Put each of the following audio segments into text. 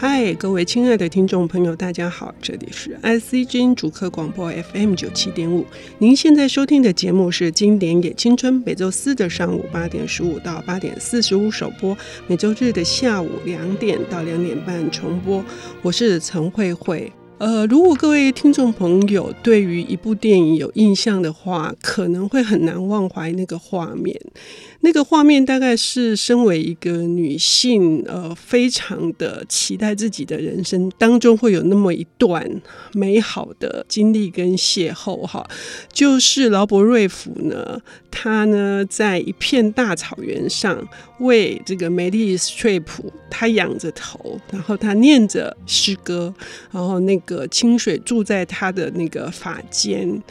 嗨，各位亲爱的听众朋友，大家好，这里是 IC 之音主客广播 FM 九七点五。您现在收听的节目是《经典也青春》，每周四的上午八点十五到八点四十五首播，每周日的下午两点到两点半重播。我是陈慧慧。呃，如果各位听众朋友对于一部电影有印象的话，可能会很难忘怀那个画面。那个画面大概是身为一个女性，呃，非常的期待自己的人生当中会有那么一段美好的经历跟邂逅哈，就是劳勃瑞夫呢，他呢在一片大草原上为这个梅丽斯翠普，他仰着头，然后他念着诗歌，然后那个清水住在他的那个发间。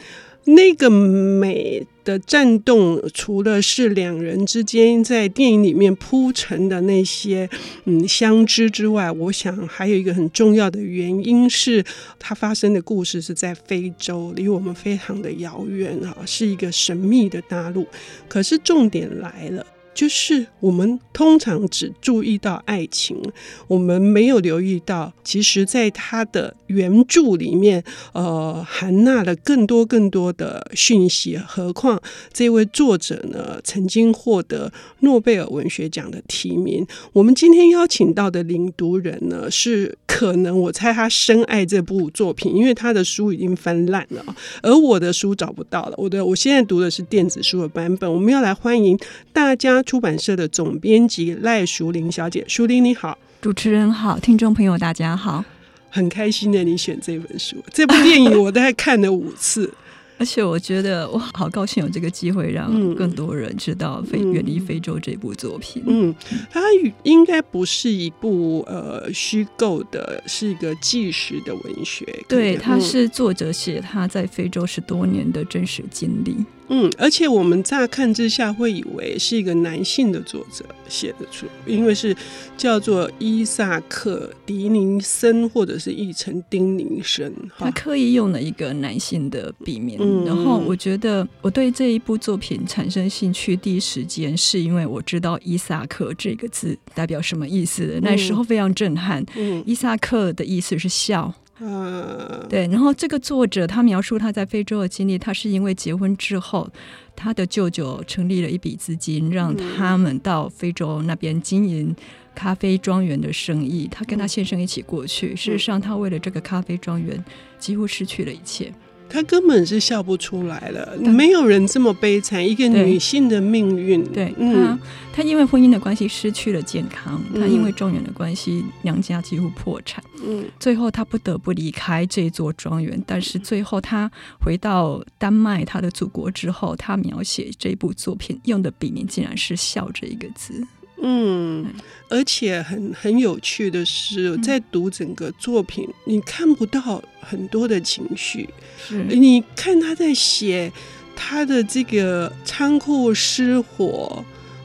那个美的战斗，除了是两人之间在电影里面铺陈的那些嗯相知之外，我想还有一个很重要的原因是，它发生的故事是在非洲，离我们非常的遥远啊，是一个神秘的大陆。可是重点来了。就是我们通常只注意到爱情，我们没有留意到，其实在他的原著里面，呃，含纳了更多更多的讯息。何况这位作者呢，曾经获得诺贝尔文学奖的提名。我们今天邀请到的领读人呢，是可能我猜他深爱这部作品，因为他的书已经翻烂了，而我的书找不到了。我的我现在读的是电子书的版本。我们要来欢迎大家。出版社的总编辑赖淑玲小姐，淑玲你好，主持人好，听众朋友大家好，很开心的你选这本书，这部电影我大概看了五次。而且我觉得我好高兴有这个机会，让更多人知道《非远离非洲》这部作品。嗯，它应该不是一部呃虚构的，是一个纪实的文学。对，它是作者写他在非洲十多年的真实经历。嗯，而且我们乍看之下会以为是一个男性的作者写的书，因为是叫做伊萨克·迪宁森，或者是译成丁宁森。他刻意用了一个男性的笔名。嗯，然后我觉得我对这一部作品产生兴趣，第一时间是因为我知道“伊萨克”这个字代表什么意思的。那时候非常震撼。嗯，伊萨克的意思是笑。嗯，对，然后这个作者他描述他在非洲的经历，他是因为结婚之后，他的舅舅成立了一笔资金，让他们到非洲那边经营咖啡庄园的生意。他跟他先生一起过去，事实上他为了这个咖啡庄园几乎失去了一切。他根本是笑不出来了，没有人这么悲惨，一个女性的命运。对，嗯、他，他因为婚姻的关系失去了健康，他因为庄园的关系，娘家几乎破产。嗯，最后她不得不离开这座庄园，但是最后她回到丹麦，她的祖国之后，她描写这部作品用的笔名竟然是“笑”这一个字。嗯，而且很很有趣的是，在读整个作品，嗯、你看不到很多的情绪。是，你看他在写他的这个仓库失火，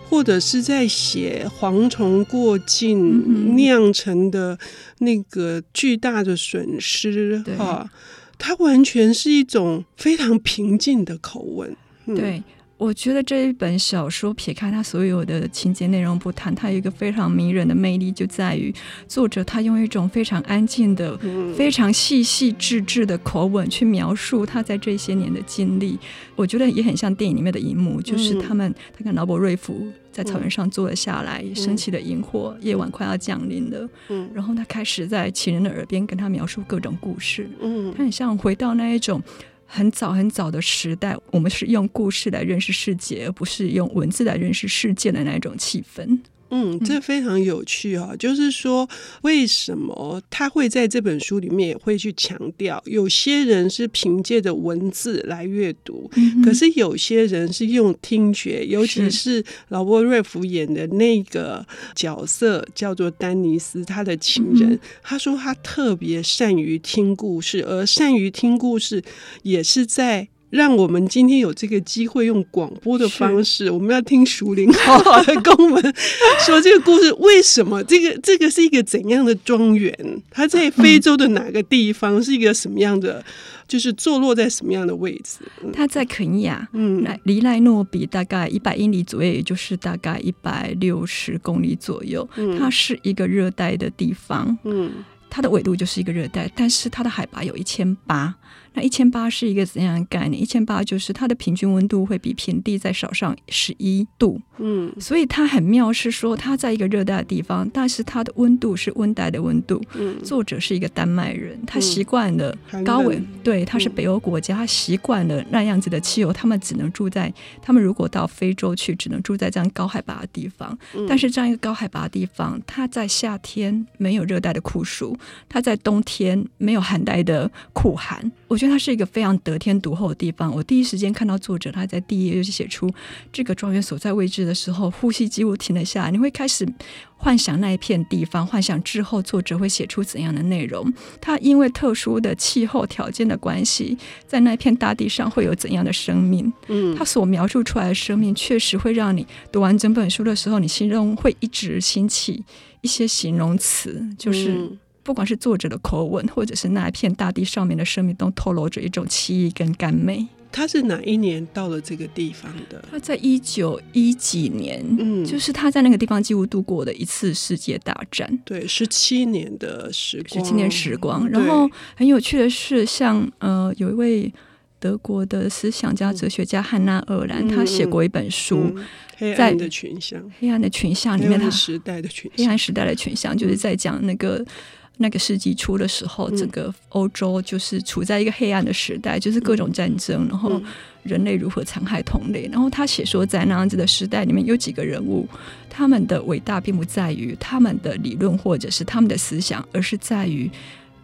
或者是在写蝗虫过境酿成的那个巨大的损失。哈，他完全是一种非常平静的口吻。嗯、对。我觉得这一本小说撇开它所有的情节内容不谈，它有一个非常迷人的魅力，就在于作者他用一种非常安静的、非常细细致致的口吻去描述他在这些年的经历。我觉得也很像电影里面的一幕，就是他们他跟劳勃瑞福在草原上坐了下来，升起的萤火，夜晚快要降临了。然后他开始在情人的耳边跟他描述各种故事。嗯他很像回到那一种。很早很早的时代，我们是用故事来认识世界，而不是用文字来认识世界的那种气氛。嗯，这非常有趣啊！就是说，为什么他会在这本书里面也会去强调，有些人是凭借着文字来阅读，嗯，可是有些人是用听觉，尤其是劳勃瑞福演的那个角色叫做丹尼斯，他的情人，嗯，他说他特别善于听故事，而善于听故事也是在。让我们今天有这个机会用广播的方式，我们要听熟林好好的跟我们说这个故事。为什么这个这个是一个怎样的庄园？它在非洲的哪个地方？是一个什么样的？就是坐落在什么样的位置？它在肯亚，嗯，离奈诺比大概一百英里左右，也就是大概一百六十公里左右。它是一个热带的地方，嗯，它的纬度就是一个热带，但是它的海拔有一千八。那一千八是一个怎样的概念？一千八就是它的平均温度会比平地再少上十一度，嗯，所以它很妙，是说它在一个热带的地方，但是它的温度是温带的温度。嗯，作者是一个丹麦人，他习惯了高温，对，他是北欧国家，他习惯了那样子的气候，他们只能住在，他们如果到非洲去，只能住在这样高海拔的地方。但是这样一个高海拔的地方，它在夏天没有热带的酷暑，它在冬天没有寒带的酷寒。我觉得它是一个非常得天独厚的地方。我第一时间看到作者他在第一页就写出这个庄园所在位置的时候，呼吸几乎停了下来。你会开始幻想那一片地方，幻想之后作者会写出怎样的内容。他因为特殊的气候条件的关系，在那片大地上会有怎样的生命？嗯，他所描述出来的生命，确实会让你读完整本书的时候，你心中会一直兴起一些形容词，就是。嗯不管是作者的口吻，或者是那一片大地上面的生命，都透露着一种奇异跟甘美。他是哪一年到了这个地方的？他在一九一几年，嗯，就是他在那个地方几乎度过的一次世界大战。对，十七年的时光，十七年时光。然后很有趣的是，像呃，有一位德国的思想家、哲学家汉娜·鄂兰，他写过一本书。嗯嗯黑暗的群像，黑暗的群像里面，他时代的群，黑暗时代的群像，就是在讲那个那个世纪初的时候，整个欧洲就是处在一个黑暗的时代，就是各种战争，然后人类如何残害同类。然后他写说，在那样子的时代里面，有几个人物，他们的伟大并不在于他们的理论或者是他们的思想，而是在于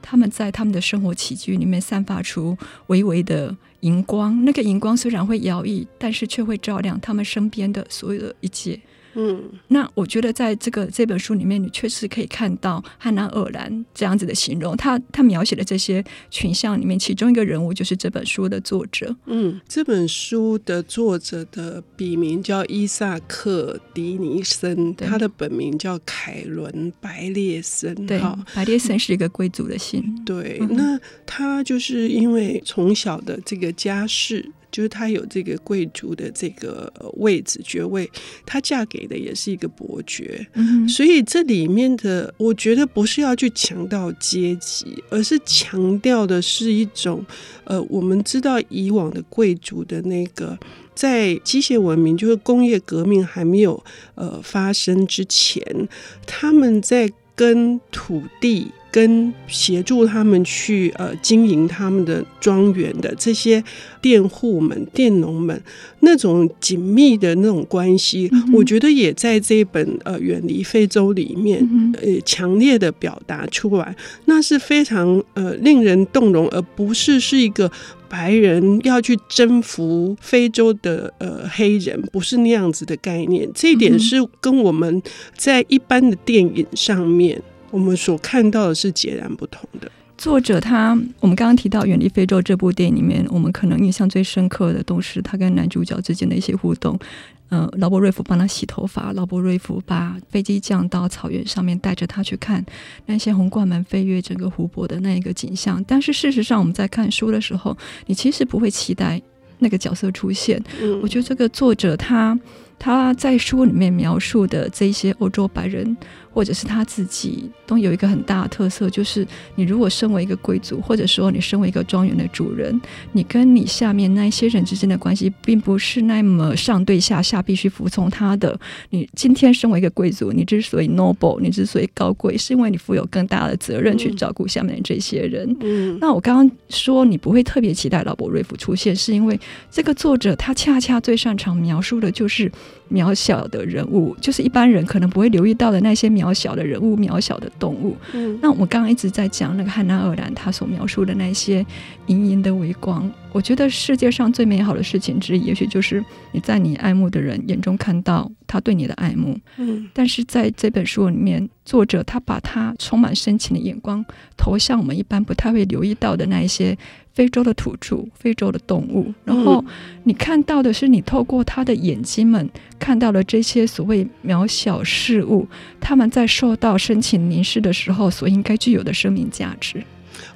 他们在他们的生活起居里面散发出微微的。荧光，那个荧光虽然会摇曳，但是却会照亮他们身边的所有的一切。嗯，那我觉得在这个这本书里面，你确实可以看到汉娜·尔兰这样子的形容。他他描写的这些群像里面，其中一个人物就是这本书的作者。嗯，这本书的作者的笔名叫伊萨克·迪尼森，他的本名叫凯伦·白列森。对，白列森是一个贵族的姓。对，那他就是因为从小的这个家世。就是她有这个贵族的这个位置爵位，她嫁给的也是一个伯爵，嗯、所以这里面的我觉得不是要去强调阶级，而是强调的是一种呃，我们知道以往的贵族的那个在机械文明，就是工业革命还没有呃发生之前，他们在跟土地。跟协助他们去呃经营他们的庄园的这些佃户们、佃农们，那种紧密的那种关系，嗯、我觉得也在这一本呃远离非洲里面呃强烈的表达出来，那是非常呃令人动容，而不是是一个白人要去征服非洲的呃黑人，不是那样子的概念。这一点是跟我们在一般的电影上面。我们所看到的是截然不同的。作者他，我们刚刚提到《远离非洲》这部电影里面，我们可能印象最深刻的都是他跟男主角之间的一些互动。呃，劳勃瑞夫帮他洗头发，劳勃瑞夫把飞机降到草原上面，带着他去看那些红冠门飞越整个湖泊的那一个景象。但是事实上，我们在看书的时候，你其实不会期待那个角色出现。嗯，我觉得这个作者他他在书里面描述的这些欧洲白人。或者是他自己都有一个很大的特色，就是你如果身为一个贵族，或者说你身为一个庄园的主人，你跟你下面那些人之间的关系，并不是那么上对下，下必须服从他的。你今天身为一个贵族，你之所以 noble，你之所以高贵，是因为你负有更大的责任去照顾下面的这些人。嗯，那我刚刚说你不会特别期待劳勃瑞夫出现，是因为这个作者他恰恰最擅长描述的就是渺小的人物，就是一般人可能不会留意到的那些渺小的人物、渺小的动物。嗯，那我们刚刚一直在讲那个汉娜·鄂兰，他所描述的那些莹莹的微光，我觉得世界上最美好的事情之一，也许就是你在你爱慕的人眼中看到他对你的爱慕。嗯，但是在这本书里面，作者他把他充满深情的眼光投向我们一般不太会留意到的那一些非洲的土著、非洲的动物。然后你看到的是，你透过他的眼睛们看到了这些所谓渺小事物，他们在受到深情凝视的时候所应该具有的生命价值。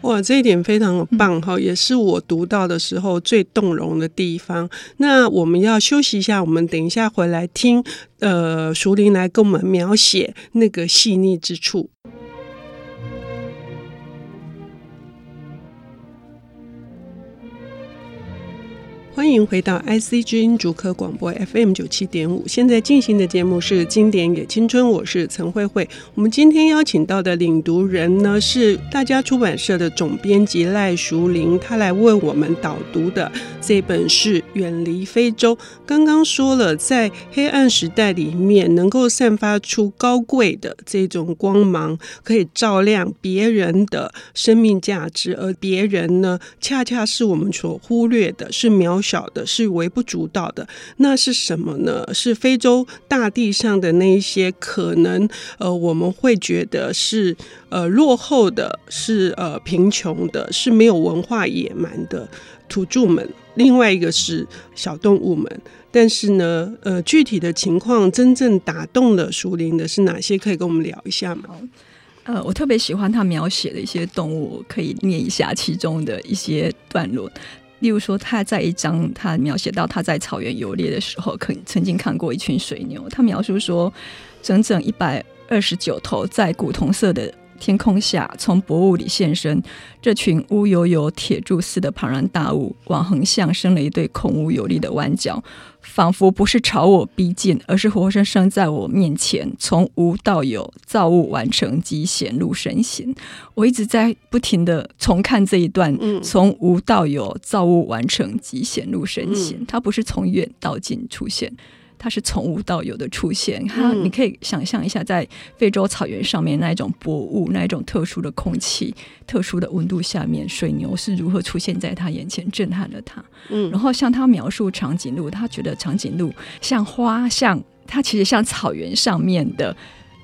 哇，这一点非常的棒哈，也是我读到的时候最动容的地方。那我们要休息一下，我们等一下回来听，呃，淑玲来跟我们描写那个细腻之处。欢迎回到 IC 之音主科广播 FM 九七点五，现在进行的节目是《经典也青春》，我是陈慧慧。我们今天邀请到的领读人呢，是大家出版社的总编辑赖淑玲，她来为我们导读的这本是《远离非洲》。刚刚说了，在黑暗时代里面，能够散发出高贵的这种光芒，可以照亮别人的生命价值，而别人呢，恰恰是我们所忽略的，是渺小的，是微不足道的。那是什么呢？是非洲大地上的那一些可能，呃，我们会觉得是呃落后的，是呃贫穷的，是没有文化野蛮的土著们。另外一个是小动物们。但是呢，呃，具体的情况真正打动了淑铃的是哪些？可以跟我们聊一下吗？呃，我特别喜欢他描写的一些动物，可以念一下其中的一些段落。例如说，他在一章他描写到他在草原游猎的时候，可曾经看过一群水牛。他描述说，整整一百二十九头在古铜色的天空下从薄雾里现身。这群乌油油铁柱似的庞然大物，往横向伸了一对孔武有力的弯角。仿佛不是朝我逼近，而是活生生在我面前，从无到有，造物完成即显露身形。我一直在不停的重看这一段，从无到有，造物完成即显露身形。它不是从远到近出现。它是从无到有的出现，它你可以想象一下，在非洲草原上面那一种薄雾、那一种特殊的空气、特殊的温度下面，水牛是如何出现在他眼前，震撼了他。嗯，然后向他描述长颈鹿，他觉得长颈鹿像花，像它其实像草原上面的。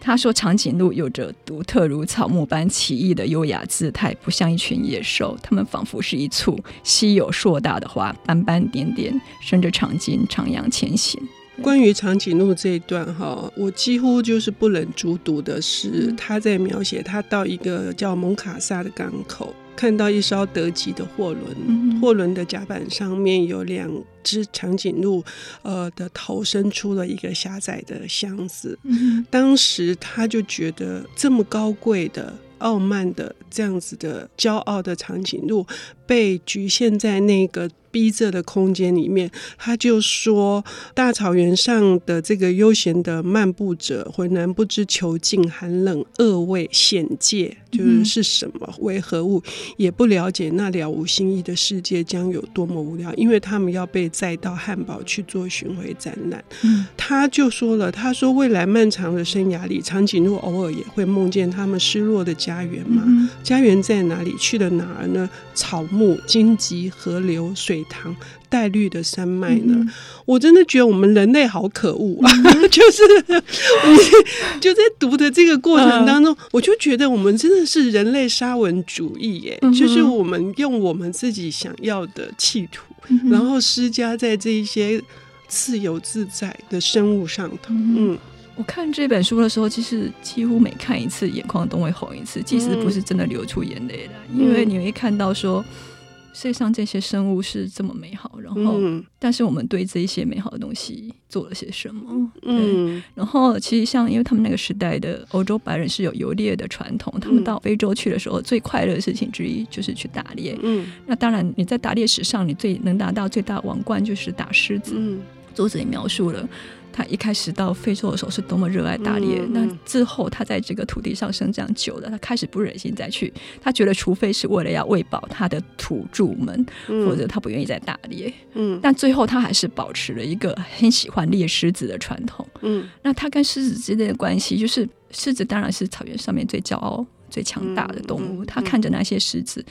他说，长颈鹿有着独特如草木般奇异的优雅姿态，不像一群野兽，它们仿佛是一簇稀有硕大的花，斑斑点点，伸着长颈，徜徉前行。关于长颈鹿这一段哈，我几乎就是不忍卒读的是他在描写他到一个叫蒙卡萨的港口，看到一艘德籍的货轮，货轮的甲板上面有两只长颈鹿，呃的头伸出了一个狭窄的箱子。当时他就觉得这么高贵的、傲慢的这样子的骄傲的长颈鹿，被局限在那个。逼仄的空间里面，他就说：大草原上的这个悠闲的漫步者，浑然不知囚禁、寒冷、恶味、险界，就是是什么，为何物，也不了解那了无新意的世界将有多么无聊，因为他们要被载到汉堡去做巡回展览。嗯，他就说了：他说，未来漫长的生涯里，长颈鹿偶尔也会梦见他们失落的家园嘛？家园在哪里？去了哪儿呢？草木、荆棘、河流、水。塘带绿的山脉呢？嗯、我真的觉得我们人类好可恶啊！嗯、就是我就在读的这个过程当中，嗯、我就觉得我们真的是人类沙文主义耶！嗯、就是我们用我们自己想要的企图，嗯、然后施加在这一些自由自在的生物上头。嗯，我看这本书的时候，其实几乎每看一次，眼眶都会红一次，即使不是真的流出眼泪来，嗯、因为你会看到说。世界上这些生物是这么美好，然后，嗯、但是我们对这一些美好的东西做了些什么？嗯，然后其实像因为他们那个时代的欧洲白人是有游猎的传统，他们到非洲去的时候，最快乐的事情之一就是去打猎。嗯，那当然你在打猎史上，你最能达到最大王冠就是打狮子。嗯，作者也描述了。他一开始到非洲的时候是多么热爱打猎，嗯、那之后他在这个土地上生长久了，他开始不忍心再去。他觉得，除非是为了要喂饱他的土著们，嗯、或者他不愿意再打猎。嗯，但最后他还是保持了一个很喜欢猎狮子的传统。嗯，那他跟狮子之间的关系，就是狮子当然是草原上面最骄傲、最强大的动物。他看着那些狮子。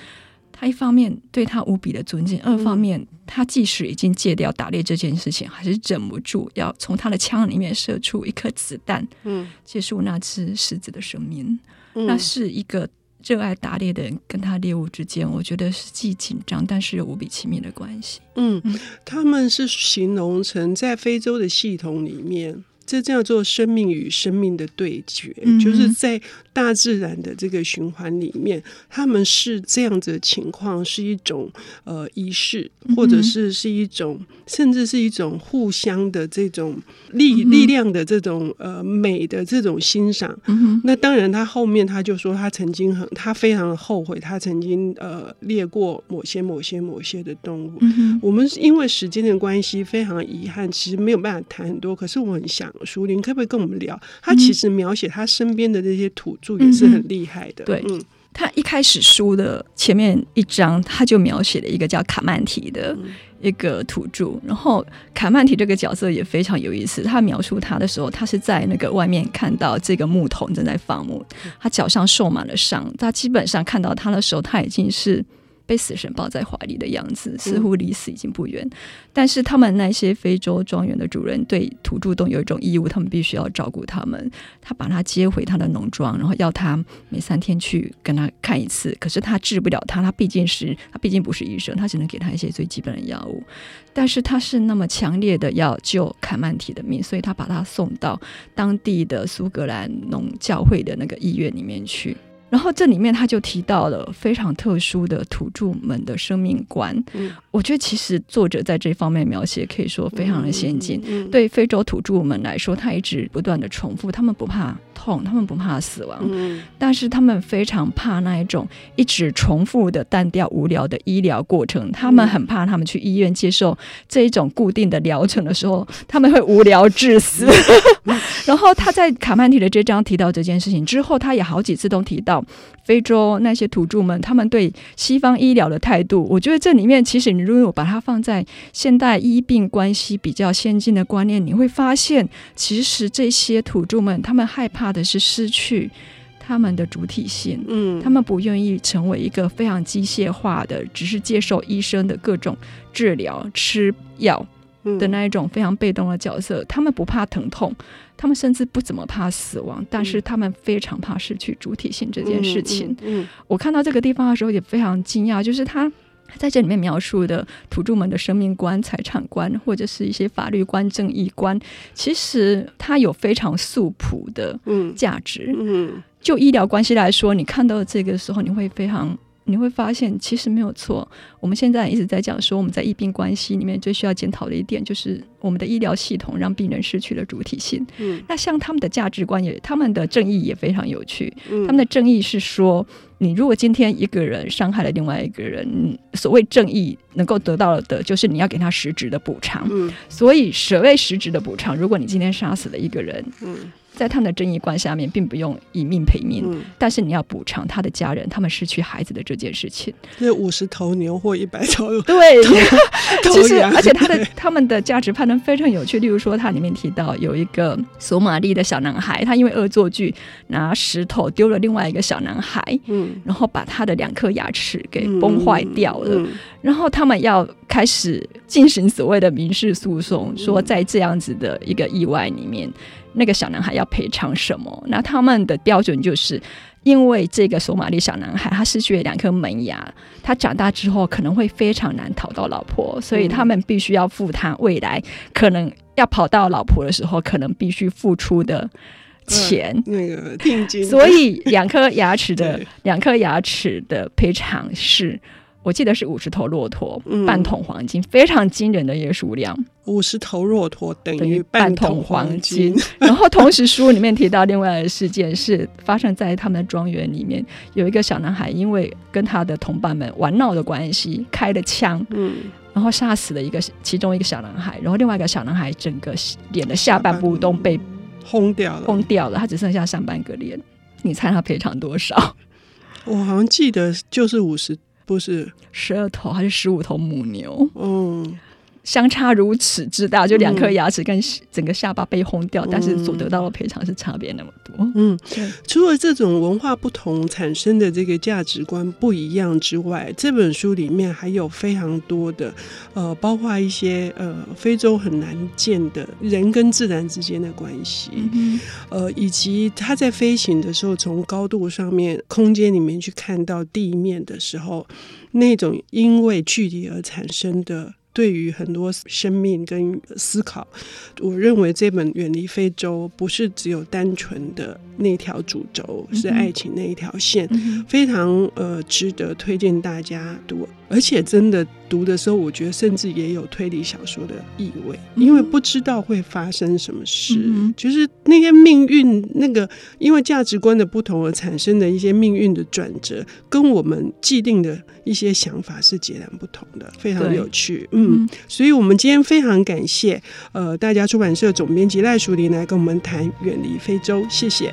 他一方面对他无比的尊敬，二方面他即使已经戒掉打猎这件事情，还是忍不住要从他的枪里面射出一颗子弹，嗯，结束那只狮子的生命。嗯、那是一个热爱打猎的人跟他猎物之间，我觉得是既紧张但是又无比亲密的关系。嗯，他们是形容成在非洲的系统里面。这叫做生命与生命的对决，嗯、就是在大自然的这个循环里面，他们是这样子的情况，是一种呃仪式，或者是是一种，甚至是一种互相的这种力力量的这种呃美的这种欣赏。嗯、那当然，他后面他就说，他曾经很，他非常的后悔，他曾经呃猎过某些某些某些的动物。嗯、我们因为时间的关系，非常遗憾，其实没有办法谈很多。可是我很想。淑铃可不可以跟我们聊？他其实描写他身边的这些土著也是很厉害的。嗯、对，嗯，他一开始书的前面一章，他就描写了一个叫卡曼提的一个土著。然后卡曼提这个角色也非常有意思。他描述他的时候，他是在那个外面看到这个牧童正在放牧，他脚上受满了伤。他基本上看到他的时候，他已经是。被死神抱在怀里的样子，似乎离死已经不远。嗯、但是他们那些非洲庄园的主人对土著洞有一种义务，他们必须要照顾他们。他把他接回他的农庄，然后要他每三天去跟他看一次。可是他治不了他，他毕竟是他毕竟不是医生，他只能给他一些最基本的药物。但是他是那么强烈的要救凯曼提的命，所以他把他送到当地的苏格兰农教会的那个医院里面去。然后这里面他就提到了非常特殊的土著们的生命观。嗯，我觉得其实作者在这方面描写可以说非常的先进。嗯嗯、对非洲土著们来说，他一直不断的重复，他们不怕痛，他们不怕死亡，嗯、但是他们非常怕那一种一直重复的单调无聊的医疗过程。他们很怕他们去医院接受这一种固定的疗程的时候，他们会无聊致死。然后他在卡曼提的这章提到这件事情之后，他也好几次都提到。非洲那些土著们，他们对西方医疗的态度，我觉得这里面其实你如果把它放在现代医病关系比较先进的观念，你会发现，其实这些土著们，他们害怕的是失去他们的主体性，嗯，他们不愿意成为一个非常机械化的，只是接受医生的各种治疗、吃药的那一种非常被动的角色，他们不怕疼痛。他们甚至不怎么怕死亡，但是他们非常怕失去主体性这件事情。嗯嗯嗯、我看到这个地方的时候也非常惊讶，就是他在这里面描述的土著们的生命观、财产观，或者是一些法律观、正义观，其实它有非常素朴的价值。嗯嗯、就医疗关系来说，你看到这个时候，你会非常。你会发现，其实没有错。我们现在一直在讲说，我们在医病关系里面最需要检讨的一点，就是我们的医疗系统让病人失去了主体性。嗯，那像他们的价值观也，他们的正义也非常有趣。嗯，他们的正义是说，你如果今天一个人伤害了另外一个人，所谓正义能够得到的，就是你要给他实质的补偿。嗯，所以所谓实质的补偿，如果你今天杀死了一个人，嗯。在他们的正义观下面，并不用以命赔命，嗯、但是你要补偿他的家人，他们失去孩子的这件事情。这五十头牛或一百头，对，其实而且他的他们的价值判断非常有趣。例如说，他里面提到有一个索马利的小男孩，他因为恶作剧拿石头丢了另外一个小男孩，嗯，然后把他的两颗牙齿给崩坏掉了，嗯嗯、然后他们要开始进行所谓的民事诉讼，说在这样子的一个意外里面。那个小男孩要赔偿什么？那他们的标准就是，因为这个索马里小男孩他失去了两颗门牙，他长大之后可能会非常难讨到老婆，所以他们必须要付他未来可能要跑到老婆的时候可能必须付出的钱，呃、那个 定金。所以两颗牙齿的两颗牙齿的赔偿是。我记得是五十头骆驼，嗯、半桶黄金，非常惊人的一个数量。五十头骆驼等于半桶黄金。然后同时书里面提到另外的事件是发生在他们的庄园里面，有一个小男孩因为跟他的同伴们玩闹的关系开了枪，嗯，然后杀死了一个其中一个小男孩，然后另外一个小男孩整个脸的下半部都被轰掉了，轰掉了，他只剩下上半个脸。你猜他赔偿多少？我好像记得就是五十。不是十二头还是十五头母牛？嗯，相差如此之大，就两颗牙齿跟整个下巴被轰掉，嗯、但是所得到的赔偿是差别那么多。嗯，对。除了这种文化不同产生的这个价值观不一样之外，这本书里面还有非常多的呃，包括一些呃非洲很难见的人跟自然之间的关系，嗯、呃，以及他在飞行的时候从高度上面空间里面去看到地面的时候，那种因为距离而产生的。对于很多生命跟思考，我认为这本《远离非洲》不是只有单纯的那条主轴，是爱情那一条线，非常呃值得推荐大家读。而且真的读的时候，我觉得甚至也有推理小说的意味，因为不知道会发生什么事，嗯、就是那些命运，那个因为价值观的不同而产生的一些命运的转折，跟我们既定的一些想法是截然不同的，非常有趣。嗯，嗯，所以我们今天非常感谢呃大家出版社总编辑赖淑玲来跟我们谈《远离非洲》，谢谢。